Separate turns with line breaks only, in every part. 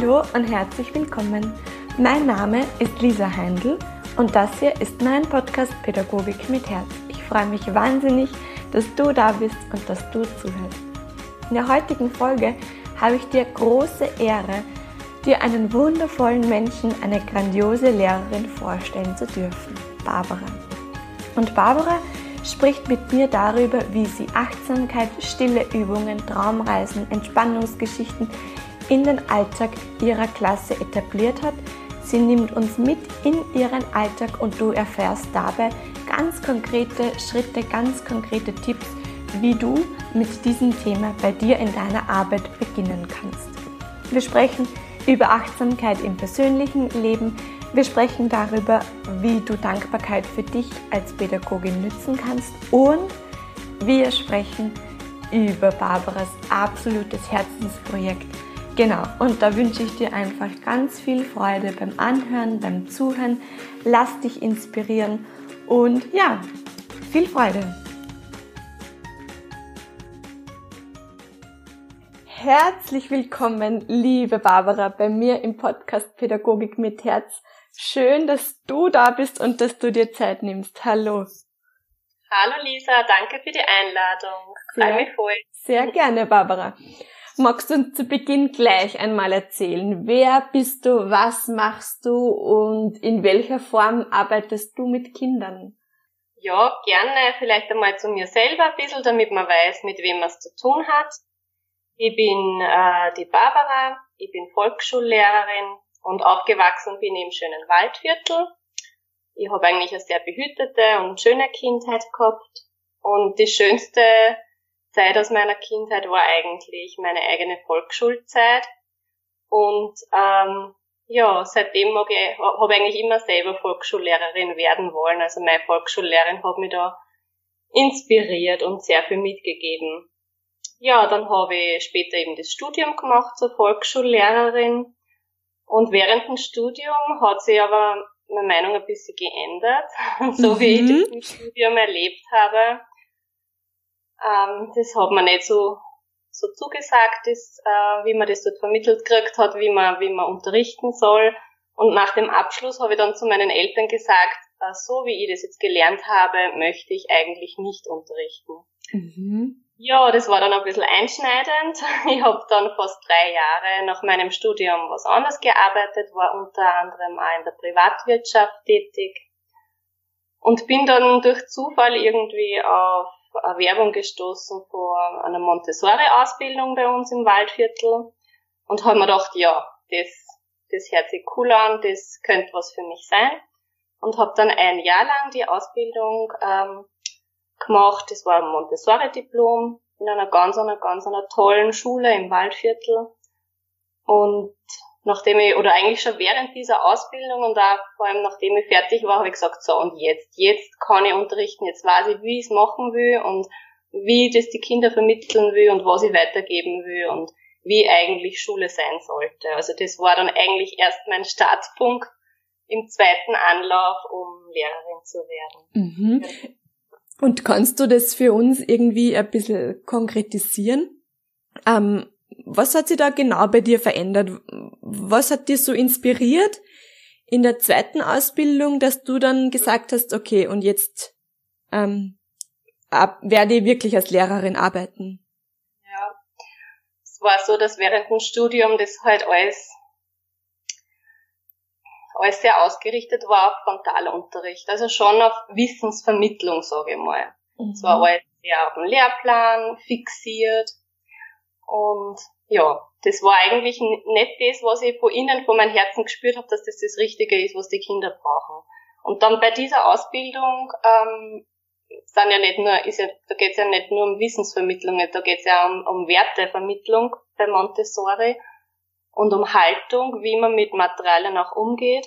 Hallo und herzlich willkommen. Mein Name ist Lisa Heindl und das hier ist mein Podcast Pädagogik mit Herz. Ich freue mich wahnsinnig, dass du da bist und dass du zuhörst. In der heutigen Folge habe ich dir große Ehre, dir einen wundervollen Menschen, eine grandiose Lehrerin vorstellen zu dürfen, Barbara. Und Barbara spricht mit mir darüber, wie sie Achtsamkeit, stille Übungen, Traumreisen, Entspannungsgeschichten in den Alltag ihrer Klasse etabliert hat. Sie nimmt uns mit in ihren Alltag und du erfährst dabei ganz konkrete Schritte, ganz konkrete Tipps, wie du mit diesem Thema bei dir in deiner Arbeit beginnen kannst. Wir sprechen über Achtsamkeit im persönlichen Leben. Wir sprechen darüber, wie du Dankbarkeit für dich als Pädagogin nützen kannst und wir sprechen über Barbaras absolutes Herzensprojekt Genau, und da wünsche ich dir einfach ganz viel Freude beim Anhören, beim Zuhören. Lass dich inspirieren und ja, viel Freude. Herzlich willkommen, liebe Barbara, bei mir im Podcast Pädagogik mit Herz. Schön, dass du da bist und dass du dir Zeit nimmst. Hallo.
Hallo Lisa, danke für die Einladung.
Sehr, mich voll. Sehr gerne, Barbara. Magst du uns zu Beginn gleich einmal erzählen, wer bist du, was machst du und in welcher Form arbeitest du mit Kindern?
Ja, gerne vielleicht einmal zu mir selber ein bisschen, damit man weiß, mit wem man es zu tun hat. Ich bin äh, die Barbara, ich bin Volksschullehrerin und aufgewachsen bin im schönen Waldviertel. Ich habe eigentlich eine sehr behütete und schöne Kindheit gehabt. Und das Schönste Zeit aus meiner Kindheit war eigentlich meine eigene Volksschulzeit. Und ähm, ja, seitdem habe ich, hab eigentlich immer selber Volksschullehrerin werden wollen. Also meine Volksschullehrerin hat mich da inspiriert und sehr viel mitgegeben. Ja, dann habe ich später eben das Studium gemacht zur Volksschullehrerin. Und während dem Studium hat sich aber meine Meinung ein bisschen geändert, so mhm. wie ich das im Studium erlebt habe. Ähm, das hat man nicht so, so zugesagt, das, äh, wie man das dort vermittelt gekriegt hat, wie man, wie man unterrichten soll. Und nach dem Abschluss habe ich dann zu meinen Eltern gesagt, äh, so wie ich das jetzt gelernt habe, möchte ich eigentlich nicht unterrichten. Mhm. Ja, das war dann ein bisschen einschneidend. Ich habe dann fast drei Jahre nach meinem Studium was anderes gearbeitet, war unter anderem auch in der Privatwirtschaft tätig und bin dann durch Zufall irgendwie auf Werbung gestoßen vor einer Montessori-Ausbildung bei uns im Waldviertel und habe mir gedacht, ja, das, das hört sich cool an, das könnte was für mich sein. Und habe dann ein Jahr lang die Ausbildung ähm, gemacht. Das war ein Montessori-Diplom in einer ganz, einer ganz, einer tollen Schule im Waldviertel. Und nachdem ich, oder eigentlich schon während dieser Ausbildung und auch vor allem nachdem ich fertig war, habe ich gesagt, so und jetzt, jetzt kann ich unterrichten, jetzt weiß ich, wie ich es machen will und wie ich das die Kinder vermitteln will und was ich weitergeben will und wie eigentlich Schule sein sollte. Also das war dann eigentlich erst mein Startpunkt im zweiten Anlauf, um Lehrerin zu werden.
Mhm. Und kannst du das für uns irgendwie ein bisschen konkretisieren? Ähm, was hat sich da genau bei dir verändert? Was hat dir so inspiriert in der zweiten Ausbildung, dass du dann gesagt hast, okay, und jetzt ähm, ab, werde ich wirklich als Lehrerin arbeiten?
Ja, es war so, dass während dem Studium das halt alles alles sehr ausgerichtet war auf Frontalunterricht, also schon auf Wissensvermittlung, sage ich mal. Mhm. Es war alles sehr auf dem Lehrplan fixiert und ja, das war eigentlich nicht das, was ich von innen, von meinem Herzen gespürt habe, dass das das Richtige ist, was die Kinder brauchen. Und dann bei dieser Ausbildung ähm, sind ja nicht nur, ist ja, da geht es ja nicht nur um Wissensvermittlung, da geht es ja um, um Wertevermittlung bei Montessori und um Haltung, wie man mit Materialien auch umgeht.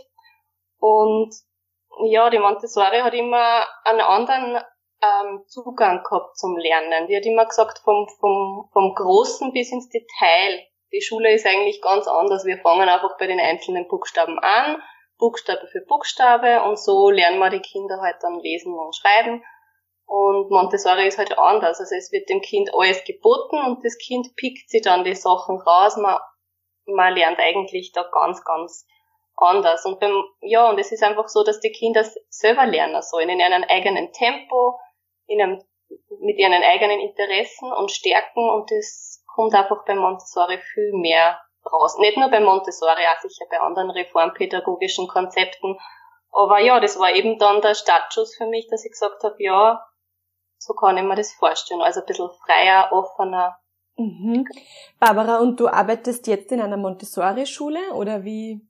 Und ja, die Montessori hat immer einen anderen ähm, Zugang gehabt zum Lernen. Die hat immer gesagt, vom, vom, vom Großen bis ins Detail. Die Schule ist eigentlich ganz anders. Wir fangen einfach bei den einzelnen Buchstaben an, Buchstabe für Buchstabe und so lernen wir die Kinder halt dann lesen und schreiben. Und Montessori ist halt anders. Also es wird dem Kind alles geboten und das Kind pickt sich dann die Sachen raus. Man man lernt eigentlich da ganz, ganz anders. Und beim, ja, und es ist einfach so, dass die Kinder selber lernen sollen, in einem eigenen Tempo, in einem, mit ihren eigenen Interessen und Stärken und das kommt einfach bei Montessori viel mehr raus. Nicht nur bei Montessori, auch sicher bei anderen reformpädagogischen Konzepten. Aber ja, das war eben dann der Startschuss für mich, dass ich gesagt habe, ja, so kann ich mir das vorstellen. Also ein bisschen freier, offener.
Mhm. Barbara, und du arbeitest jetzt in einer Montessori-Schule oder wie?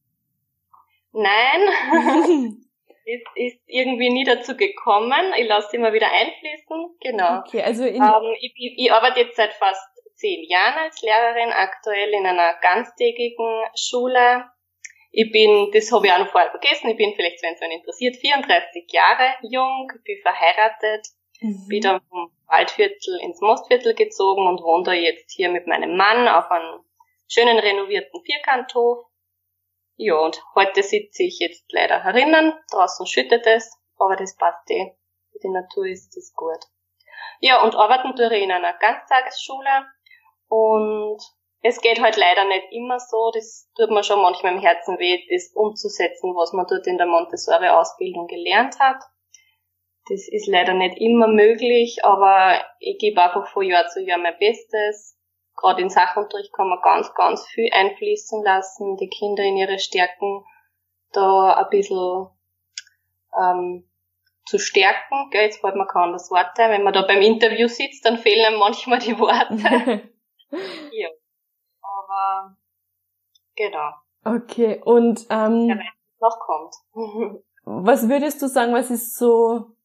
Nein, es ist irgendwie nie dazu gekommen. Ich lasse immer wieder einfließen. Genau.
Okay, also in
ähm, ich, ich arbeite jetzt seit fast zehn Jahren als Lehrerin, aktuell in einer ganztägigen Schule. Ich bin, das habe ich auch noch vorher vergessen, ich bin vielleicht, wenn es einen interessiert, 34 Jahre jung, bin verheiratet, mhm. bin dann vom Waldviertel ins Mostviertel gezogen und wohne da jetzt hier mit meinem Mann auf einem schönen renovierten Vierkanthof. Ja, und heute sitze ich jetzt leider herinnen, draußen schüttet es, aber das passt eh. Für die Natur ist das gut. Ja, und arbeiten tue ich in einer Ganztagesschule und es geht halt leider nicht immer so. Das tut mir schon manchmal im Herzen weh, das umzusetzen, was man dort in der Montessori-Ausbildung gelernt hat. Das ist leider nicht immer möglich, aber ich gebe einfach von Jahr zu Jahr mein Bestes. Gerade in Sachunterricht kann man ganz, ganz viel einfließen lassen, die Kinder in ihre Stärken da ein bisschen ähm, zu stärken. Gell, jetzt fällt mir kaum das Wort ein. Wenn man da beim Interview sitzt, dann fehlen einem manchmal die Worte. ja. Aber genau.
Okay, und ähm,
ja, noch kommt.
was würdest du sagen, was ist so,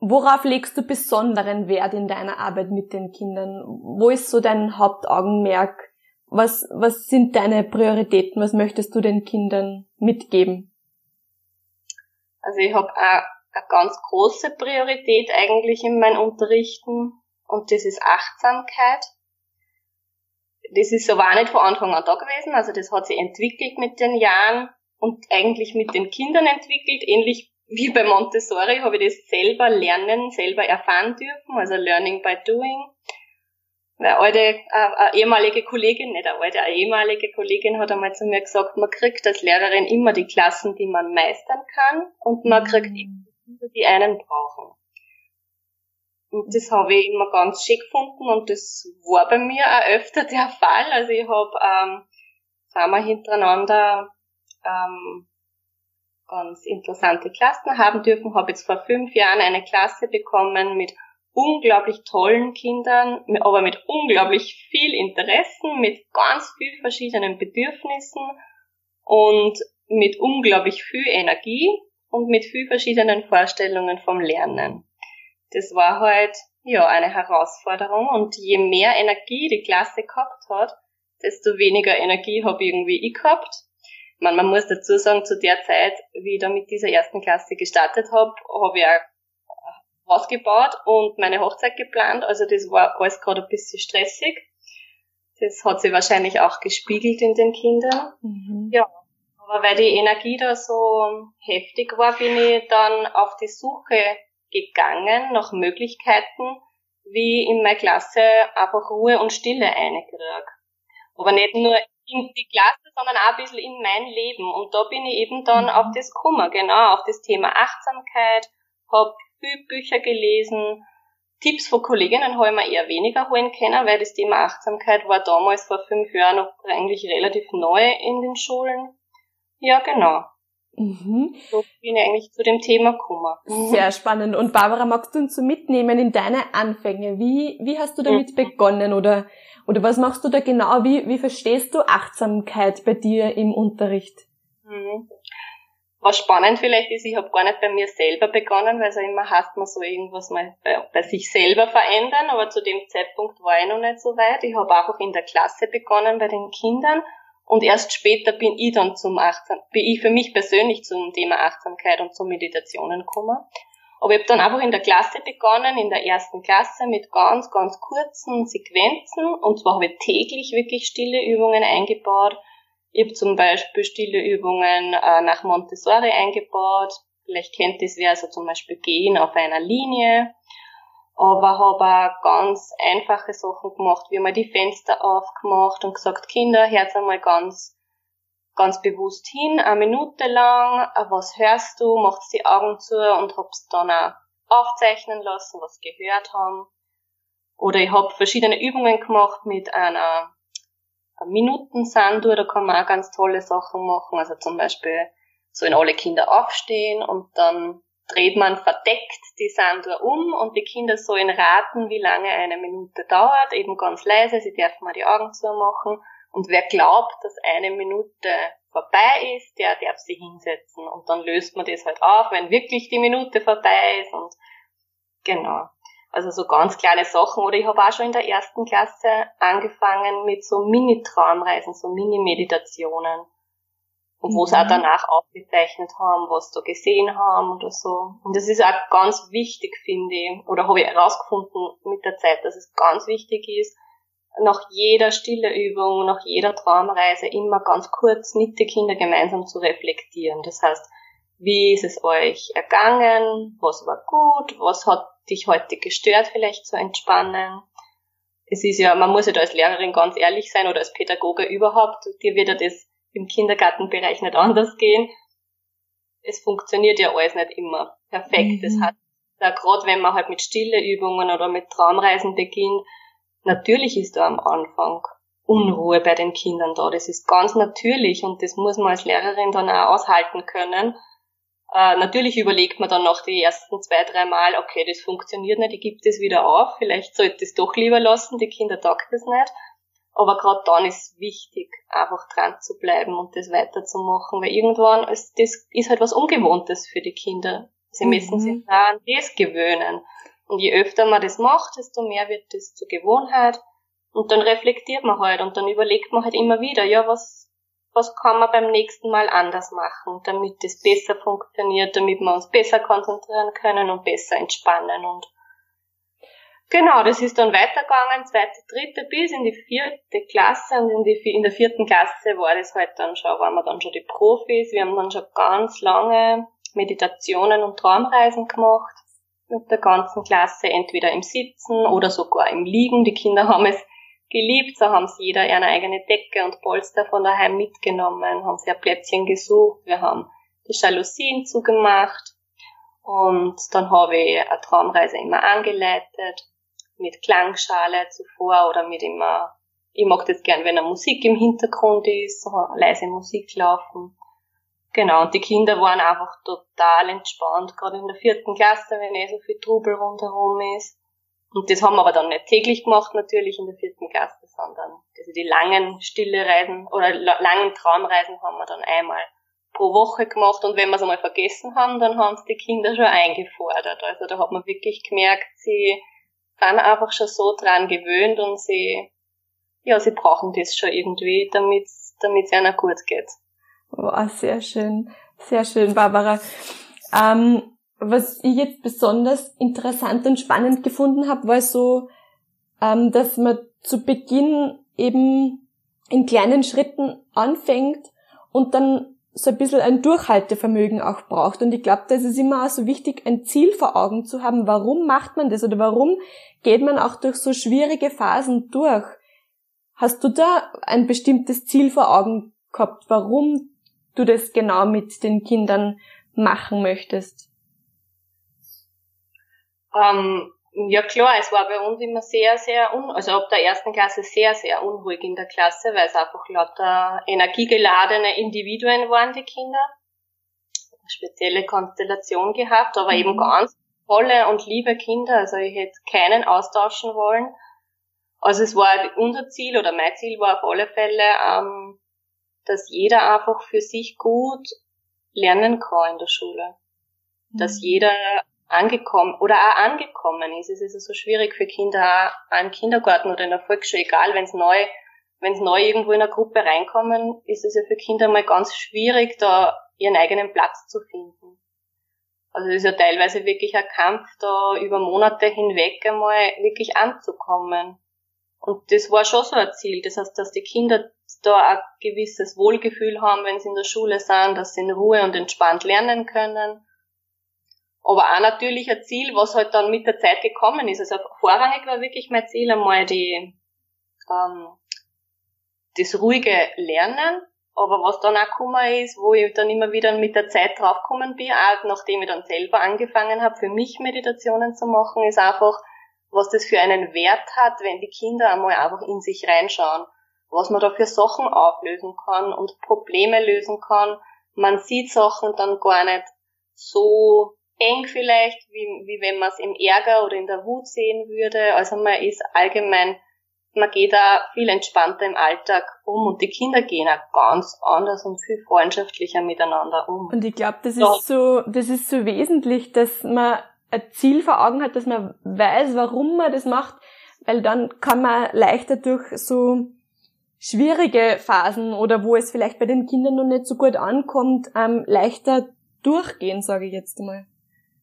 worauf legst du besonderen Wert in deiner Arbeit mit den Kindern? Wo ist so dein Hauptaugenmerk? Was, was sind deine Prioritäten? Was möchtest du den Kindern mitgeben?
Also ich habe eine, ganz große Priorität eigentlich in meinem Unterrichten und das ist Achtsamkeit das ist aber auch nicht von Anfang an da gewesen. Also das hat sich entwickelt mit den Jahren und eigentlich mit den Kindern entwickelt. Ähnlich wie bei Montessori habe ich das selber lernen, selber erfahren dürfen, also Learning by Doing. Eine alte, äh, eine ehemalige Kollegin, nicht eine alte, eine ehemalige Kollegin hat einmal zu mir gesagt, man kriegt als Lehrerin immer die Klassen, die man meistern kann und man kriegt die, die einen brauchen. Und das habe ich immer ganz schick gefunden und das war bei mir auch öfter der Fall. Also ich habe ähm, zweimal hintereinander ähm, ganz interessante Klassen haben dürfen. Habe jetzt vor fünf Jahren eine Klasse bekommen mit unglaublich tollen Kindern, aber mit unglaublich viel Interessen, mit ganz viel verschiedenen Bedürfnissen und mit unglaublich viel Energie und mit viel verschiedenen Vorstellungen vom Lernen das war halt ja eine Herausforderung und je mehr Energie die Klasse gehabt hat, desto weniger Energie habe irgendwie ich gehabt. Man, man muss dazu sagen, zu der Zeit, wie ich da mit dieser ersten Klasse gestartet habe, habe ich auch was gebaut und meine Hochzeit geplant. Also das war alles gerade ein bisschen stressig. Das hat sich wahrscheinlich auch gespiegelt in den Kindern. Mhm. Ja, aber weil die Energie da so heftig war, bin ich dann auf die Suche gegangen nach Möglichkeiten, wie in meiner Klasse einfach Ruhe und Stille einkriege. Aber nicht nur in die Klasse, sondern auch ein bisschen in mein Leben. Und da bin ich eben dann mhm. auf das Kummer, genau, auf das Thema Achtsamkeit, habe viel Bücher gelesen, Tipps von Kolleginnen habe ich mir eher weniger holen können, weil das Thema Achtsamkeit war damals vor fünf Jahren noch eigentlich relativ neu in den Schulen. Ja, genau. Mhm. So bin ich eigentlich zu dem Thema gekommen.
Sehr spannend. Und Barbara, magst du uns so mitnehmen in deine Anfänge? Wie, wie hast du damit mhm. begonnen oder, oder was machst du da genau? Wie, wie verstehst du Achtsamkeit bei dir im Unterricht?
Mhm. Was spannend vielleicht ist, ich habe gar nicht bei mir selber begonnen, weil es ja immer heißt, man soll irgendwas mal bei, bei, sich selber verändern, aber zu dem Zeitpunkt war ich noch nicht so weit. Ich habe auch in der Klasse begonnen bei den Kindern und erst später bin ich dann zum Achtsam, bin ich für mich persönlich zum Thema Achtsamkeit und zum Meditationen gekommen. Aber ich habe dann einfach in der Klasse begonnen, in der ersten Klasse mit ganz, ganz kurzen Sequenzen. Und zwar habe ich täglich wirklich stille Übungen eingebaut. Ich habe zum Beispiel stille Übungen äh, nach Montessori eingebaut. Vielleicht kennt das wer, also zum Beispiel gehen auf einer Linie aber habe auch ganz einfache Sachen gemacht, wie mal die Fenster aufgemacht und gesagt, Kinder, hört einmal ganz, ganz bewusst hin, eine Minute lang, was hörst du, macht die Augen zu und hab's dann auch aufzeichnen lassen, was gehört haben. Oder ich habe verschiedene Übungen gemacht mit einer Minutensanduhr, da kann man auch ganz tolle Sachen machen, also zum Beispiel sollen alle Kinder aufstehen und dann dreht man verdeckt die Sanduhr um und die Kinder sollen raten, wie lange eine Minute dauert, eben ganz leise, sie dürfen mal die Augen zumachen und wer glaubt, dass eine Minute vorbei ist, der darf sich hinsetzen und dann löst man das halt auf, wenn wirklich die Minute vorbei ist und genau. Also so ganz kleine Sachen. Oder ich habe auch schon in der ersten Klasse angefangen mit so Mini-Traumreisen, so Mini-Meditationen und wo sie auch mhm. danach aufgezeichnet haben, was sie da gesehen haben oder so. Und das ist auch ganz wichtig, finde ich, oder habe ich herausgefunden mit der Zeit, dass es ganz wichtig ist, nach jeder stille Übung, nach jeder Traumreise immer ganz kurz mit den Kindern gemeinsam zu reflektieren. Das heißt, wie ist es euch ergangen? Was war gut? Was hat dich heute gestört, vielleicht zu entspannen? Es ist ja, man muss ja da als Lehrerin ganz ehrlich sein oder als Pädagoge überhaupt. Dir wird ja das im Kindergartenbereich nicht anders gehen. Es funktioniert ja alles nicht immer perfekt. Mhm. Das hat, da gerade wenn man halt mit stille Übungen oder mit Traumreisen beginnt, natürlich ist da am Anfang Unruhe bei den Kindern da. Das ist ganz natürlich und das muss man als Lehrerin dann auch aushalten können. Äh, natürlich überlegt man dann noch die ersten zwei, drei Mal, okay, das funktioniert nicht, ich gebe das wieder auf, vielleicht sollte ich es doch lieber lassen, die Kinder taugt das nicht. Aber gerade dann ist wichtig, einfach dran zu bleiben und das weiterzumachen, weil irgendwann ist das ist halt was Ungewohntes für die Kinder. Sie mhm. müssen sich da an das gewöhnen. Und je öfter man das macht, desto mehr wird das zur Gewohnheit. Und dann reflektiert man halt und dann überlegt man halt immer wieder, ja, was, was kann man beim nächsten Mal anders machen, damit das besser funktioniert, damit wir uns besser konzentrieren können und besser entspannen und Genau, das ist dann weitergegangen, zweite, dritte bis in die vierte Klasse und in, die, in der vierten Klasse war das halt dann schon, waren wir dann schon die Profis. Wir haben dann schon ganz lange Meditationen und Traumreisen gemacht mit der ganzen Klasse, entweder im Sitzen oder sogar im Liegen. Die Kinder haben es geliebt, so haben sie jeder eine eigene Decke und Polster von daheim mitgenommen, haben sie ein Plätzchen gesucht, wir haben die Jalousien zugemacht und dann habe ich eine Traumreise immer angeleitet mit Klangschale zuvor oder mit immer, ich mag das gern, wenn eine Musik im Hintergrund ist, leise Musik laufen. Genau, und die Kinder waren einfach total entspannt, gerade in der vierten Klasse, wenn eh so viel Trubel rundherum ist. Und das haben wir aber dann nicht täglich gemacht, natürlich in der vierten Klasse, sondern also die langen stille Reisen oder langen Traumreisen haben wir dann einmal pro Woche gemacht und wenn wir es einmal vergessen haben, dann haben es die Kinder schon eingefordert. Also da hat man wirklich gemerkt, sie sind einfach schon so dran gewöhnt und sie, ja, sie brauchen das schon irgendwie, damit es ihnen gut geht.
Wow, sehr schön, sehr schön, Barbara. Ähm, was ich jetzt besonders interessant und spannend gefunden habe, war so, ähm, dass man zu Beginn eben in kleinen Schritten anfängt und dann so ein bisschen ein Durchhaltevermögen auch braucht. Und ich glaube, das ist immer auch so wichtig, ein Ziel vor Augen zu haben. Warum macht man das oder warum geht man auch durch so schwierige Phasen durch? Hast du da ein bestimmtes Ziel vor Augen gehabt, warum du das genau mit den Kindern machen möchtest?
Ähm, ja klar, es war bei uns immer sehr, sehr, un also ab der ersten Klasse sehr, sehr unruhig in der Klasse, weil es einfach lauter energiegeladene Individuen waren, die Kinder. Eine spezielle Konstellation gehabt, aber mhm. eben ganz tolle und liebe Kinder, also ich hätte keinen austauschen wollen. Also es war unser Ziel oder mein Ziel war auf alle Fälle, ähm, dass jeder einfach für sich gut lernen kann in der Schule. Dass mhm. jeder angekommen oder auch angekommen ist. Es ist ja so schwierig für Kinder auch im Kindergarten oder in der Volksschule, egal wenn es neu, wenn es neu irgendwo in eine Gruppe reinkommen, ist es ja für Kinder mal ganz schwierig, da ihren eigenen Platz zu finden. Also es ist ja teilweise wirklich ein Kampf, da über Monate hinweg einmal wirklich anzukommen. Und das war schon so ein Ziel. Das heißt, dass die Kinder da ein gewisses Wohlgefühl haben, wenn sie in der Schule sind, dass sie in Ruhe und entspannt lernen können aber auch natürlich ein Ziel, was halt dann mit der Zeit gekommen ist. Also vorrangig war wirklich mein Ziel einmal die, ähm, das ruhige Lernen, aber was dann auch gekommen ist, wo ich dann immer wieder mit der Zeit draufgekommen bin, auch nachdem ich dann selber angefangen habe, für mich Meditationen zu machen, ist einfach, was das für einen Wert hat, wenn die Kinder einmal einfach in sich reinschauen, was man da für Sachen auflösen kann und Probleme lösen kann. Man sieht Sachen dann gar nicht so eng vielleicht, wie, wie wenn man es im Ärger oder in der Wut sehen würde. Also man ist allgemein man geht da viel entspannter im Alltag um und die Kinder gehen auch ganz anders und viel freundschaftlicher miteinander um.
Und ich glaube, das ist so, das ist so wesentlich, dass man ein Ziel vor Augen hat, dass man weiß, warum man das macht, weil dann kann man leichter durch so schwierige Phasen oder wo es vielleicht bei den Kindern noch nicht so gut ankommt, ähm, leichter durchgehen, sage ich jetzt mal.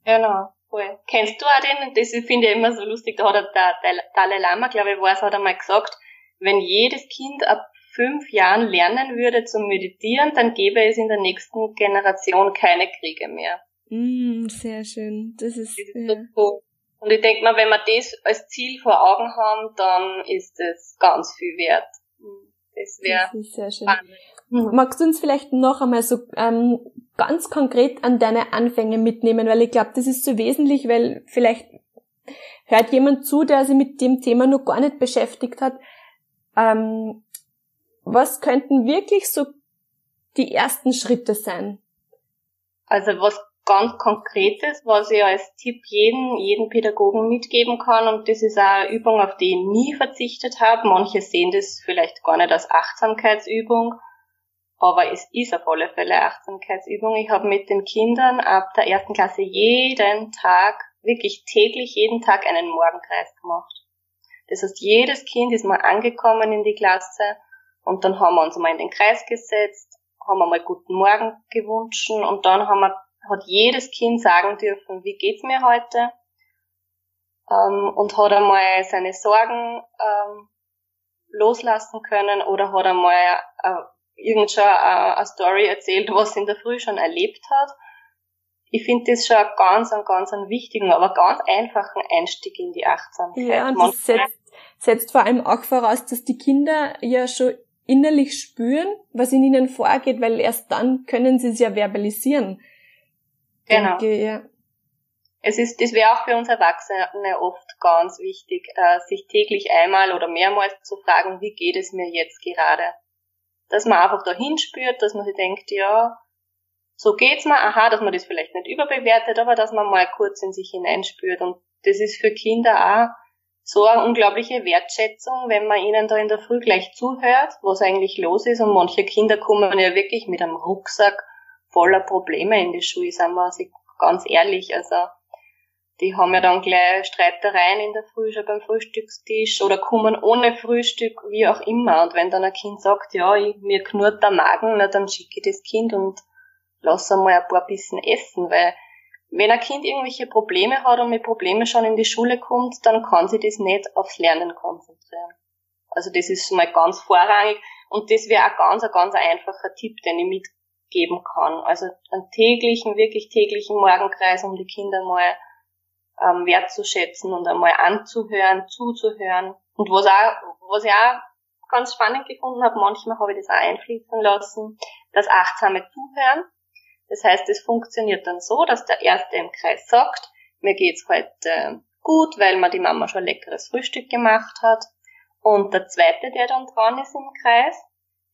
Genau. Voll. Kennst du auch den? Das finde ich immer so lustig. Da hat der, der Dalai Lama, glaube ich, war es, hat einmal gesagt, wenn jedes Kind ab fünf Jahren lernen würde zu meditieren, dann gäbe es in der nächsten Generation keine Kriege mehr.
Mm, sehr schön. Das ist, das ist
ja. so Und ich denke mal, wenn wir das als Ziel vor Augen haben, dann ist es ganz viel wert. Das wäre
sehr schön. Spannend. Magst du uns vielleicht noch einmal so ähm, ganz konkret an deine Anfänge mitnehmen, weil ich glaube, das ist so wesentlich, weil vielleicht hört jemand zu, der sich mit dem Thema noch gar nicht beschäftigt hat. Ähm, was könnten wirklich so die ersten Schritte sein?
Also was ganz Konkretes, was ich als Tipp jeden, jeden Pädagogen mitgeben kann. Und das ist auch eine Übung, auf die ich nie verzichtet habe. Manche sehen das vielleicht gar nicht als Achtsamkeitsübung. Aber es ist auf alle Fälle Achtsamkeitsübung. Ich habe mit den Kindern ab der ersten Klasse jeden Tag, wirklich täglich jeden Tag einen Morgenkreis gemacht. Das heißt, jedes Kind ist mal angekommen in die Klasse und dann haben wir uns mal in den Kreis gesetzt, haben wir mal guten Morgen gewünscht und dann haben wir, hat jedes Kind sagen dürfen, wie geht's mir heute? Ähm, und hat einmal seine Sorgen ähm, loslassen können oder hat einmal äh, irgend schon eine, Story erzählt, was sie in der Früh schon erlebt hat. Ich finde das schon ganz, einen ganz einen wichtigen, aber ganz einfachen Einstieg in die Achtsamkeit.
Ja, und das setzt, setzt vor allem auch voraus, dass die Kinder ja schon innerlich spüren, was in ihnen vorgeht, weil erst dann können sie es ja verbalisieren.
Genau. Denke, ja. Es ist, das wäre auch für uns Erwachsene oft ganz wichtig, äh, sich täglich einmal oder mehrmals zu fragen, wie geht es mir jetzt gerade? Dass man einfach da hinspürt, dass man sich denkt, ja, so geht's mir, aha, dass man das vielleicht nicht überbewertet, aber dass man mal kurz in sich hineinspürt. Und das ist für Kinder auch so eine unglaubliche Wertschätzung, wenn man ihnen da in der Früh gleich zuhört, was eigentlich los ist. Und manche Kinder kommen ja wirklich mit einem Rucksack voller Probleme in die Schule, sagen wir ganz ehrlich. Also die haben ja dann gleich Streitereien in der Früh schon beim Frühstückstisch oder kommen ohne Frühstück, wie auch immer. Und wenn dann ein Kind sagt, ja, ich, mir knurrt der Magen, na, dann schicke ich das Kind und lass einmal ein paar Bissen essen, weil wenn ein Kind irgendwelche Probleme hat und mit Problemen schon in die Schule kommt, dann kann sie das nicht aufs Lernen konzentrieren. Also das ist mal ganz vorrangig und das wäre ein ganz, ein ganz einfacher Tipp, den ich mitgeben kann. Also einen täglichen, wirklich täglichen Morgenkreis, um die Kinder mal ähm, wertzuschätzen und einmal anzuhören, zuzuhören. Und was auch, was ich auch ganz spannend gefunden habe, manchmal habe ich das auch einfließen lassen, das achtsame Zuhören. Das heißt, es funktioniert dann so, dass der Erste im Kreis sagt, mir geht's heute gut, weil mir die Mama schon leckeres Frühstück gemacht hat. Und der Zweite, der dann dran ist im Kreis,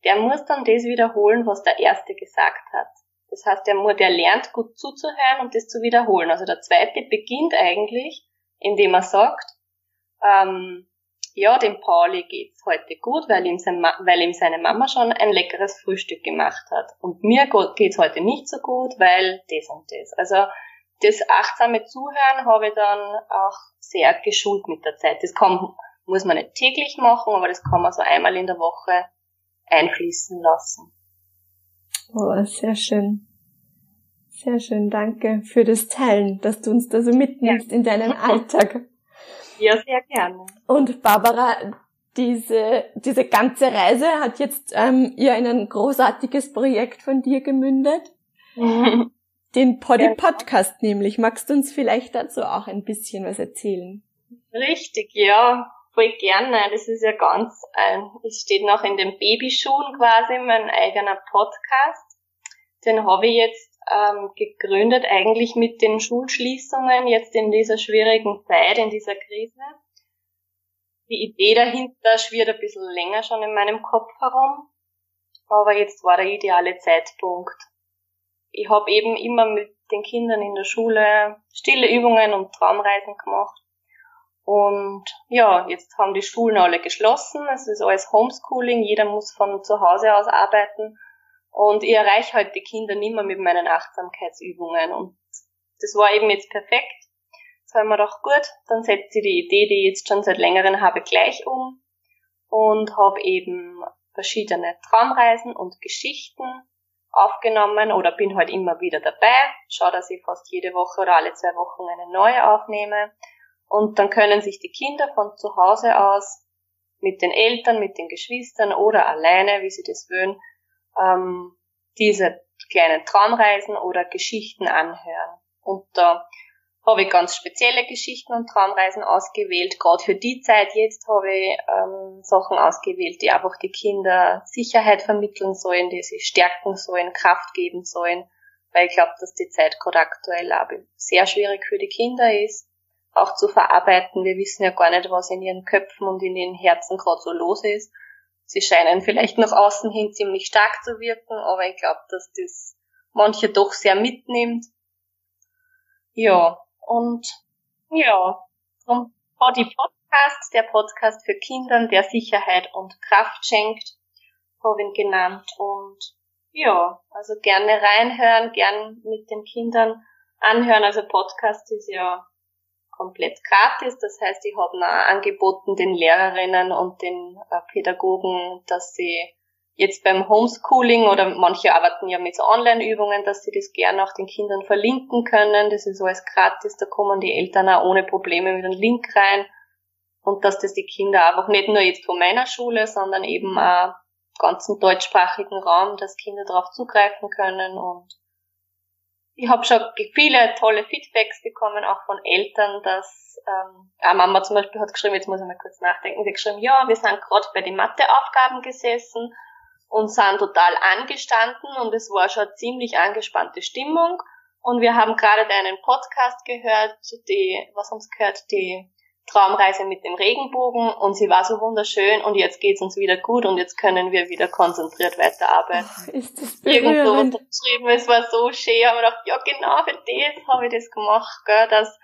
der muss dann das wiederholen, was der Erste gesagt hat. Das heißt, der, der lernt gut zuzuhören und das zu wiederholen. Also der zweite beginnt eigentlich, indem er sagt, ähm, ja, dem Pauli geht's heute gut, weil ihm, sein, weil ihm seine Mama schon ein leckeres Frühstück gemacht hat. Und mir geht's heute nicht so gut, weil das und das. Also das achtsame Zuhören habe ich dann auch sehr geschult mit der Zeit. Das kann, muss man nicht täglich machen, aber das kann man so einmal in der Woche einfließen lassen.
Oh, sehr schön. Sehr schön, danke für das Teilen, dass du uns da so mitnimmst ja. in deinen Alltag.
Ja, sehr gerne.
Und Barbara, diese, diese ganze Reise hat jetzt ähm, ja in ein großartiges Projekt von dir gemündet. Den Poddy. Podcast nämlich. Magst du uns vielleicht dazu auch ein bisschen was erzählen?
Richtig, ja, voll gerne. Das ist ja ganz, äh, es steht noch in den Babyschuhen quasi mein eigener Podcast. Den habe ich jetzt ähm, gegründet, eigentlich mit den Schulschließungen jetzt in dieser schwierigen Zeit, in dieser Krise. Die Idee dahinter schwirrt ein bisschen länger schon in meinem Kopf herum, aber jetzt war der ideale Zeitpunkt. Ich habe eben immer mit den Kindern in der Schule stille Übungen und Traumreisen gemacht. Und ja, jetzt haben die Schulen alle geschlossen. Es ist alles Homeschooling. Jeder muss von zu Hause aus arbeiten. Und ich erreiche halt die Kinder nicht mehr mit meinen Achtsamkeitsübungen. Und das war eben jetzt perfekt. Jetzt haben wir doch gut, dann setze ich die Idee, die ich jetzt schon seit längerem habe, gleich um. Und habe eben verschiedene Traumreisen und Geschichten aufgenommen oder bin halt immer wieder dabei. Schau, dass ich fast jede Woche oder alle zwei Wochen eine neue aufnehme. Und dann können sich die Kinder von zu Hause aus mit den Eltern, mit den Geschwistern oder alleine, wie sie das wollen, ähm, diese kleinen Traumreisen oder Geschichten anhören. Und da habe ich ganz spezielle Geschichten und Traumreisen ausgewählt. Gerade für die Zeit jetzt habe ich ähm, Sachen ausgewählt, die einfach die Kinder Sicherheit vermitteln sollen, die sie stärken sollen, Kraft geben sollen. Weil ich glaube, dass die Zeit gerade aktuell auch sehr schwierig für die Kinder ist, auch zu verarbeiten. Wir wissen ja gar nicht, was in ihren Köpfen und in ihren Herzen gerade so los ist. Sie scheinen vielleicht nach außen hin ziemlich stark zu wirken, aber ich glaube, dass das manche doch sehr mitnimmt. Ja, und ja, vom Body Podcast, der Podcast für Kindern, der Sicherheit und Kraft schenkt, habe ihn genannt. Und ja, also gerne reinhören, gern mit den Kindern anhören. Also Podcast ist ja komplett gratis. Das heißt, ich habe auch angeboten den Lehrerinnen und den äh, Pädagogen, dass sie jetzt beim Homeschooling oder manche arbeiten ja mit so Online-Übungen, dass sie das gerne auch den Kindern verlinken können. Das ist alles gratis, da kommen die Eltern auch ohne Probleme mit einem Link rein. Und dass das die Kinder einfach nicht nur jetzt von meiner Schule, sondern eben auch ganzen deutschsprachigen Raum, dass Kinder darauf zugreifen können und ich habe schon viele tolle Feedbacks bekommen, auch von Eltern, dass ähm, eine Mama zum Beispiel hat geschrieben, jetzt muss ich mal kurz nachdenken, sie hat geschrieben, ja, wir sind gerade bei den Matheaufgaben gesessen und sind total angestanden und es war schon ziemlich angespannte Stimmung. Und wir haben gerade deinen Podcast gehört, die, was haben Sie gehört, die Traumreise mit dem Regenbogen und sie war so wunderschön und jetzt geht's uns wieder gut und jetzt können wir wieder konzentriert weiterarbeiten.
Ach, ist das
Irgendwo geschrieben, es war so schön, aber ich dachte, ja genau für das habe ich das gemacht, gell, dass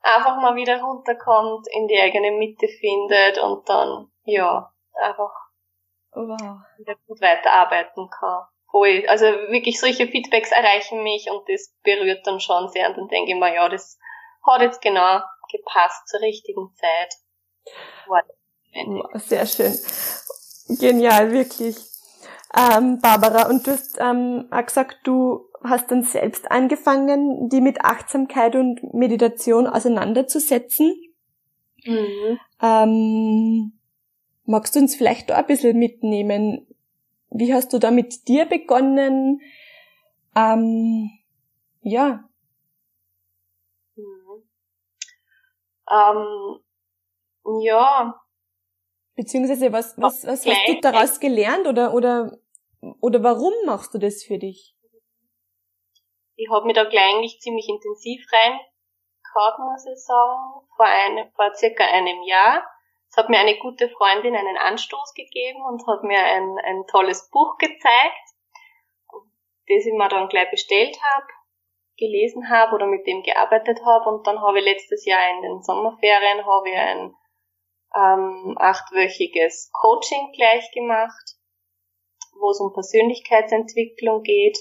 einfach mal wieder runterkommt, in die eigene Mitte findet und dann, ja, einfach wow. wieder gut weiterarbeiten kann. Voll. Also wirklich solche Feedbacks erreichen mich und das berührt dann schon sehr und dann denke ich mir, ja, das hat jetzt genau gepasst zur richtigen Zeit.
Sehr schön. Genial, wirklich. Ähm, Barbara, und du hast ähm, auch gesagt, du hast dann selbst angefangen, die mit Achtsamkeit und Meditation auseinanderzusetzen. Mhm. Ähm, magst du uns vielleicht da ein bisschen mitnehmen? Wie hast du da mit dir begonnen? Ähm, ja,
Ähm, ja.
Beziehungsweise was, was, was hast du daraus gelernt oder, oder, oder warum machst du das für dich?
Ich habe mich da gleich eigentlich ziemlich intensiv reingehauen, muss ich sagen, vor, ein, vor circa einem Jahr. Es hat mir eine gute Freundin einen Anstoß gegeben und hat mir ein, ein tolles Buch gezeigt, das ich mir dann gleich bestellt habe gelesen habe oder mit dem gearbeitet habe. Und dann habe ich letztes Jahr in den Sommerferien habe ich ein ähm, achtwöchiges Coaching gleich gemacht, wo es um Persönlichkeitsentwicklung geht.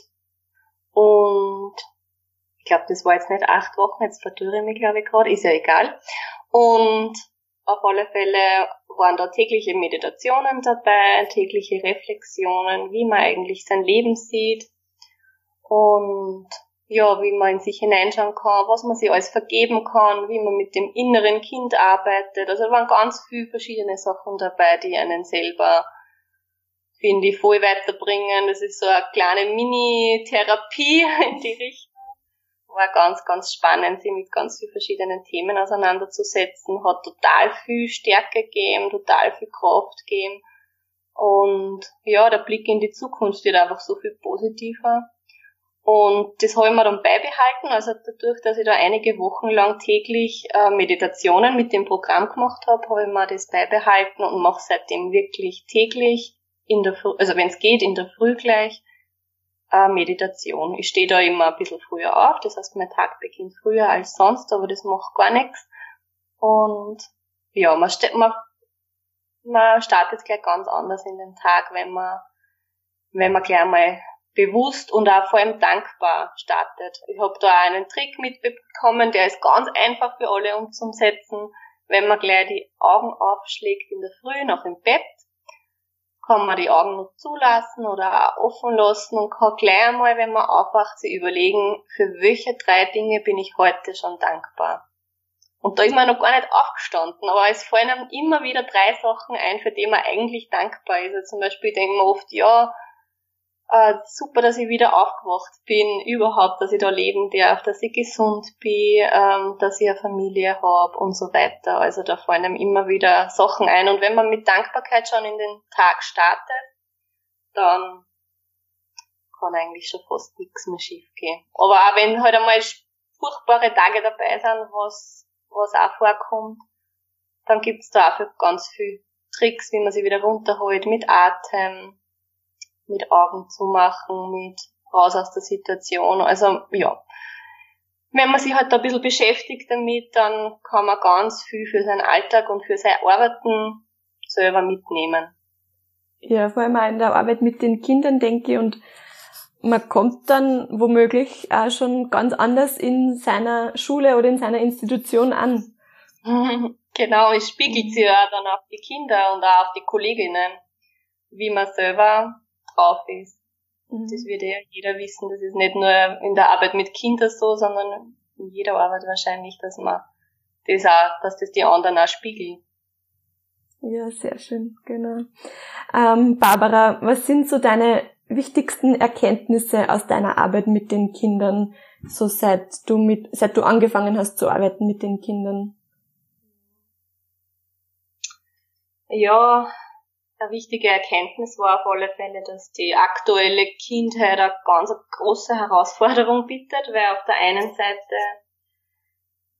Und ich glaube, das war jetzt nicht acht Wochen, jetzt verdürre ich mich, glaube ich, gerade, ist ja egal. Und auf alle Fälle waren da tägliche Meditationen dabei, tägliche Reflexionen, wie man eigentlich sein Leben sieht. Und ja, wie man in sich hineinschauen kann, was man sich alles vergeben kann, wie man mit dem inneren Kind arbeitet. Also da waren ganz viele verschiedene Sachen dabei, die einen selber, finde ich, voll weiterbringen. Das ist so eine kleine Mini-Therapie in die Richtung. war ganz, ganz spannend, sich mit ganz vielen verschiedenen Themen auseinanderzusetzen, hat total viel Stärke gegeben, total viel Kraft gegeben. Und ja, der Blick in die Zukunft wird einfach so viel positiver. Und das habe ich mir dann beibehalten. Also dadurch, dass ich da einige Wochen lang täglich äh, Meditationen mit dem Programm gemacht habe, habe ich mir das beibehalten und mache seitdem wirklich täglich in der Früh, also wenn es geht, in der Früh gleich äh, Meditation. Ich stehe da immer ein bisschen früher auf, das heißt, mein Tag beginnt früher als sonst, aber das macht gar nichts. Und ja, man, man, man startet gleich ganz anders in den Tag, wenn man, wenn man gleich mal bewusst und auch vor allem dankbar startet. Ich habe da einen Trick mitbekommen, der ist ganz einfach für alle umzusetzen. Wenn man gleich die Augen aufschlägt in der Früh noch im Bett, kann man die Augen noch zulassen oder auch offen lassen und kann gleich einmal, wenn man aufwacht, sich überlegen, für welche drei Dinge bin ich heute schon dankbar. Und da ist man noch gar nicht aufgestanden, aber es fallen einem immer wieder drei Sachen ein, für die man eigentlich dankbar ist. Also zum Beispiel denkt man oft, ja, äh, super, dass ich wieder aufgewacht bin, überhaupt, dass ich da leben darf, dass ich gesund bin, ähm, dass ich eine Familie habe und so weiter. Also da fallen einem immer wieder Sachen ein. Und wenn man mit Dankbarkeit schon in den Tag startet, dann kann eigentlich schon fast nichts mehr schief gehen. Aber auch wenn halt einmal furchtbare Tage dabei sind, was, was auch vorkommt, dann gibt's da auch ganz viel Tricks, wie man sich wieder runterholt mit Atem, mit Augen zu machen, mit raus aus der Situation. Also ja, wenn man sich halt da ein bisschen beschäftigt damit, dann kann man ganz viel für seinen Alltag und für sein Arbeiten selber mitnehmen.
Ja, vor allem auch in der Arbeit mit den Kindern, denke ich, und man kommt dann womöglich auch schon ganz anders in seiner Schule oder in seiner Institution an.
genau, es spiegelt sich ja dann auf die Kinder und auch auf die Kolleginnen, wie man selber drauf ist. Mhm. Das wird ja jeder wissen. Das ist nicht nur in der Arbeit mit Kindern so, sondern in jeder Arbeit wahrscheinlich, dass man das auch, dass das die anderen auch spiegeln.
Ja, sehr schön, genau. Ähm, Barbara, was sind so deine wichtigsten Erkenntnisse aus deiner Arbeit mit den Kindern, so seit du mit, seit du angefangen hast zu arbeiten mit den Kindern?
Ja, eine wichtige Erkenntnis war auf alle Fälle, dass die aktuelle Kindheit eine ganz große Herausforderung bietet, weil auf der einen Seite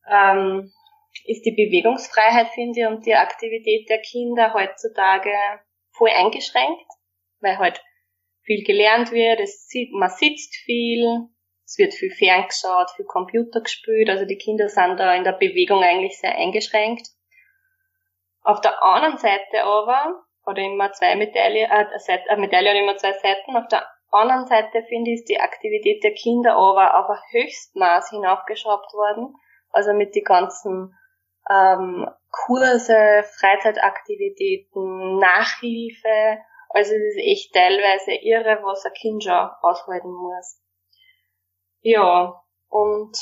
ähm, ist die Bewegungsfreiheit, finde ich, und die Aktivität der Kinder heutzutage voll eingeschränkt, weil halt viel gelernt wird, es sieht, man sitzt viel, es wird viel ferngeschaut, viel Computer gespielt, also die Kinder sind da in der Bewegung eigentlich sehr eingeschränkt. Auf der anderen Seite aber oder immer zwei Medaille, äh, eine Medaille hat immer zwei Seiten. Auf der anderen Seite finde ich, ist die Aktivität der Kinder aber auf ein Höchstmaß hinaufgeschraubt worden. Also mit die ganzen ähm, Kurse, Freizeitaktivitäten, Nachhilfe. Also es ist echt teilweise irre, was ein Kind schon aushalten muss. Ja, und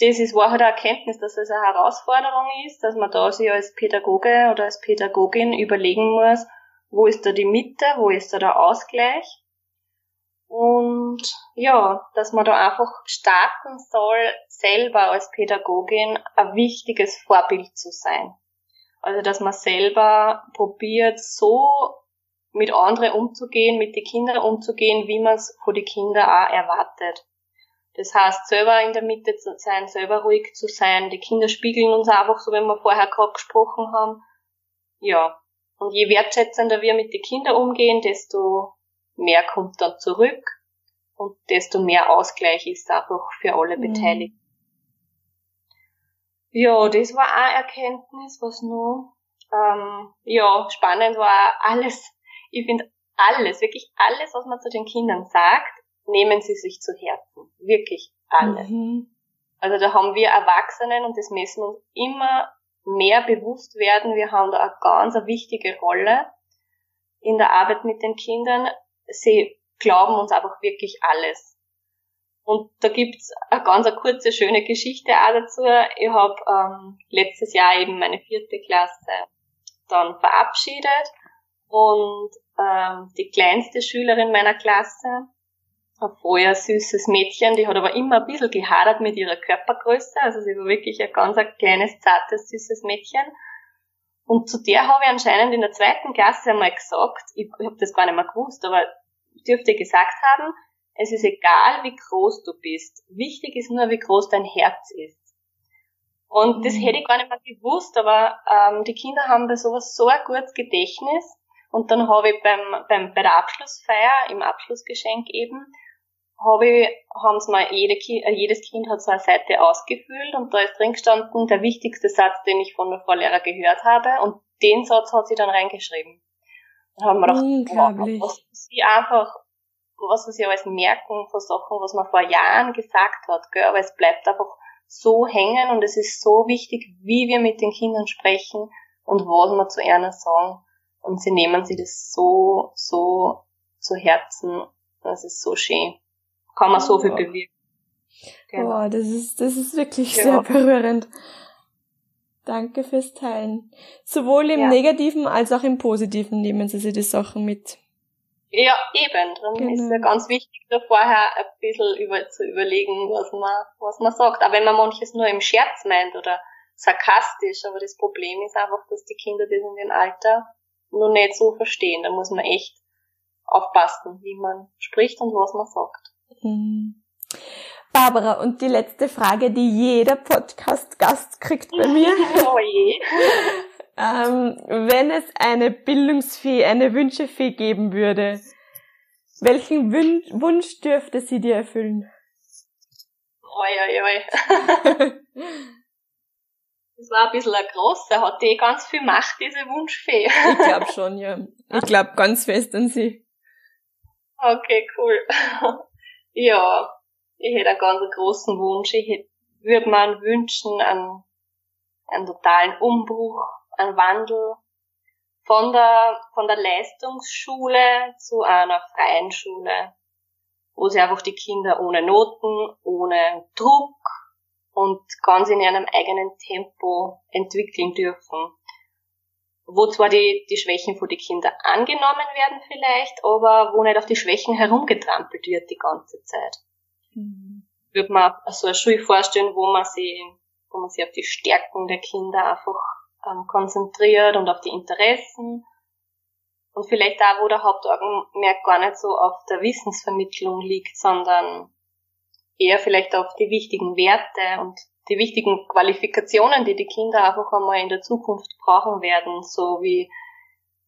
das ist, war halt eine Erkenntnis, dass es eine Herausforderung ist, dass man da sich als Pädagoge oder als Pädagogin überlegen muss, wo ist da die Mitte, wo ist da der Ausgleich. Und ja, dass man da einfach starten soll, selber als Pädagogin ein wichtiges Vorbild zu sein. Also dass man selber probiert, so mit anderen umzugehen, mit den Kindern umzugehen, wie man es von den Kindern auch erwartet. Das heißt, selber in der Mitte zu sein, selber ruhig zu sein. Die Kinder spiegeln uns einfach, so wie wir vorher gerade gesprochen haben. Ja. Und je wertschätzender wir mit den Kindern umgehen, desto mehr kommt dann zurück und desto mehr Ausgleich ist einfach für alle mhm. Beteiligten. Ja, das war auch Erkenntnis, was nur, ähm, ja, spannend war alles. Ich finde alles, wirklich alles, was man zu den Kindern sagt, nehmen sie sich zu Herzen. Wirklich alle. Mhm. Also da haben wir Erwachsenen und das müssen uns immer mehr bewusst werden. Wir haben da eine ganz eine wichtige Rolle in der Arbeit mit den Kindern. Sie glauben uns einfach wirklich alles. Und da gibt's eine ganz eine kurze, schöne Geschichte auch dazu. Ich habe ähm, letztes Jahr eben meine vierte Klasse dann verabschiedet und ähm, die kleinste Schülerin meiner Klasse ein vorher süßes Mädchen, die hat aber immer ein bisschen gehadert mit ihrer Körpergröße, also sie war wirklich ein ganz ein kleines, zartes, süßes Mädchen. Und zu der habe ich anscheinend in der zweiten Klasse einmal gesagt, ich, ich habe das gar nicht mehr gewusst, aber dürfte gesagt haben, es ist egal, wie groß du bist. Wichtig ist nur, wie groß dein Herz ist. Und mhm. das hätte ich gar nicht mehr gewusst, aber ähm, die Kinder haben bei sowas so ein gutes Gedächtnis. Und dann habe ich beim, beim, bei der Abschlussfeier, im Abschlussgeschenk eben, habe ich, haben sie mal jede, äh, jedes Kind hat so eine Seite ausgefüllt und da ist drin gestanden der wichtigste Satz, den ich von der Vorlehrer gehört habe und den Satz hat sie dann reingeschrieben. Da haben wir gedacht, was sie einfach was sie alles merken von Sachen, was man vor Jahren gesagt hat, gell? aber es bleibt einfach so hängen und es ist so wichtig, wie wir mit den Kindern sprechen und was wir zu einer sagen. Und sie nehmen sich das so, so zu Herzen. Das ist so schön. Kann man so viel bewirken.
Genau. Oh, das ist, das ist wirklich ja. sehr berührend. Danke fürs Teilen. Sowohl im ja. Negativen als auch im Positiven nehmen Sie sich die Sachen mit.
Ja, eben. Darum genau. ist es ja ganz wichtig, da vorher ein bisschen über, zu überlegen, was man, was man sagt. Aber wenn man manches nur im Scherz meint oder sarkastisch, aber das Problem ist einfach, dass die Kinder das in dem Alter nur nicht so verstehen. Da muss man echt aufpassen, wie man spricht und was man sagt.
Mhm. Barbara, und die letzte Frage, die jeder Podcast-Gast kriegt bei mir. oh je. Ähm, wenn es eine Bildungsfee, eine Wünschefee geben würde, welchen Wün Wunsch dürfte sie dir erfüllen?
Oi, oi, oi. das war ein bisschen ein großer. Hat die ganz viel Macht, diese Wunschfee?
ich glaube schon, ja. Ich glaube ganz fest an sie.
Okay, cool. Ja, ich hätte einen ganz großen Wunsch. Ich würde mir wünschen, einen, einen totalen Umbruch ein Wandel von der, von der Leistungsschule zu einer freien Schule, wo sie einfach die Kinder ohne Noten, ohne Druck und ganz in ihrem eigenen Tempo entwickeln dürfen. Wo zwar die, die Schwächen von den Kindern angenommen werden vielleicht, aber wo nicht auf die Schwächen herumgetrampelt wird die ganze Zeit. Mhm. Würde man so eine Schule vorstellen, wo man sie, wo man sich auf die Stärken der Kinder einfach ähm, konzentriert und auf die Interessen. Und vielleicht da, wo der Hauptaugenmerk gar nicht so auf der Wissensvermittlung liegt, sondern eher vielleicht auf die wichtigen Werte und die wichtigen Qualifikationen, die die Kinder einfach einmal in der Zukunft brauchen werden, so wie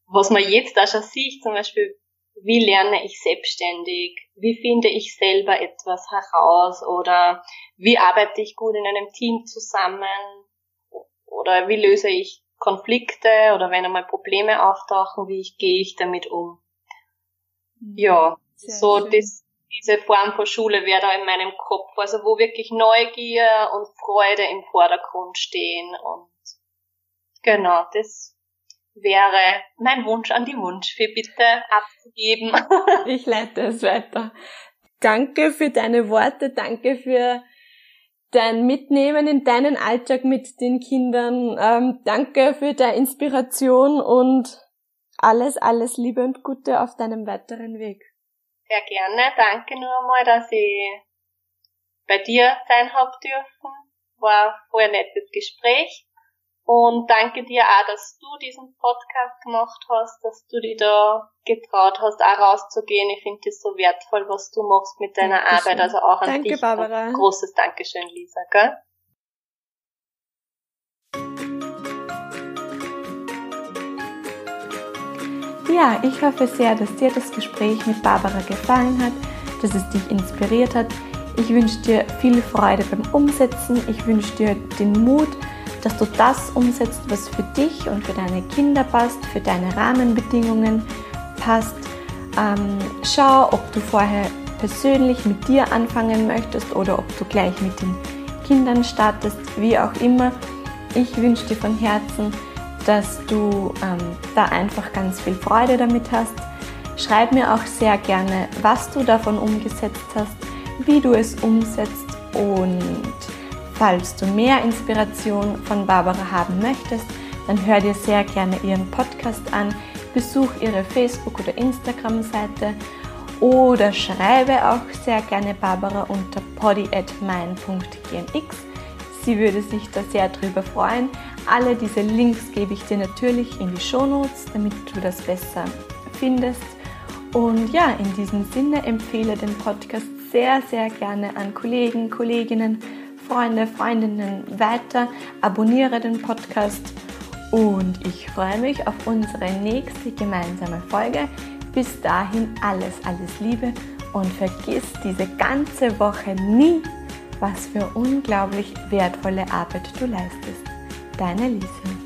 was man jetzt da schon sieht, zum Beispiel, wie lerne ich selbstständig, wie finde ich selber etwas heraus? Oder wie arbeite ich gut in einem Team zusammen, oder wie löse ich Konflikte? Oder wenn einmal Probleme auftauchen, wie ich, gehe ich damit um. Mhm. Ja, Sehr so das, diese Form von Schule wäre da in meinem Kopf, also wo wirklich Neugier und Freude im Vordergrund stehen und genau, das wäre mein Wunsch an die Wunschfee bitte abzugeben.
ich leite es weiter. Danke für deine Worte, danke für dein Mitnehmen in deinen Alltag mit den Kindern. Ähm, danke für deine Inspiration und alles, alles Liebe und Gute auf deinem weiteren Weg.
Sehr gerne. Danke nur einmal, dass ich bei dir sein hab dürfen. War voll ein nettes Gespräch. Und danke dir auch, dass du diesen Podcast gemacht hast, dass du dich da getraut hast, auch rauszugehen. Ich finde das so wertvoll, was du machst mit deiner Dankeschön. Arbeit. Also auch an
danke,
dich.
Barbara.
großes Dankeschön, Lisa, gell?
Ja, ich hoffe sehr, dass dir das Gespräch mit Barbara gefallen hat, dass es dich inspiriert hat. Ich wünsche dir viel Freude beim Umsetzen. Ich wünsche dir den Mut, dass du das umsetzt, was für dich und für deine Kinder passt, für deine Rahmenbedingungen passt. Ähm, schau, ob du vorher persönlich mit dir anfangen möchtest oder ob du gleich mit den Kindern startest, wie auch immer. Ich wünsche dir von Herzen, dass du ähm, da einfach ganz viel Freude damit hast. Schreib mir auch sehr gerne, was du davon umgesetzt hast, wie du es umsetzt und Falls du mehr Inspiration von Barbara haben möchtest, dann hör dir sehr gerne ihren Podcast an, besuch ihre Facebook- oder Instagram-Seite oder schreibe auch sehr gerne Barbara unter poddy@mein.gmx. Sie würde sich da sehr drüber freuen. Alle diese Links gebe ich dir natürlich in die Shownotes, damit du das besser findest. Und ja, in diesem Sinne empfehle den Podcast sehr, sehr gerne an Kollegen, Kolleginnen, Freunde, Freundinnen weiter. Abonniere den Podcast und ich freue mich auf unsere nächste gemeinsame Folge. Bis dahin alles, alles Liebe und vergiss diese ganze Woche nie, was für unglaublich wertvolle Arbeit du leistest. Deine Lisa.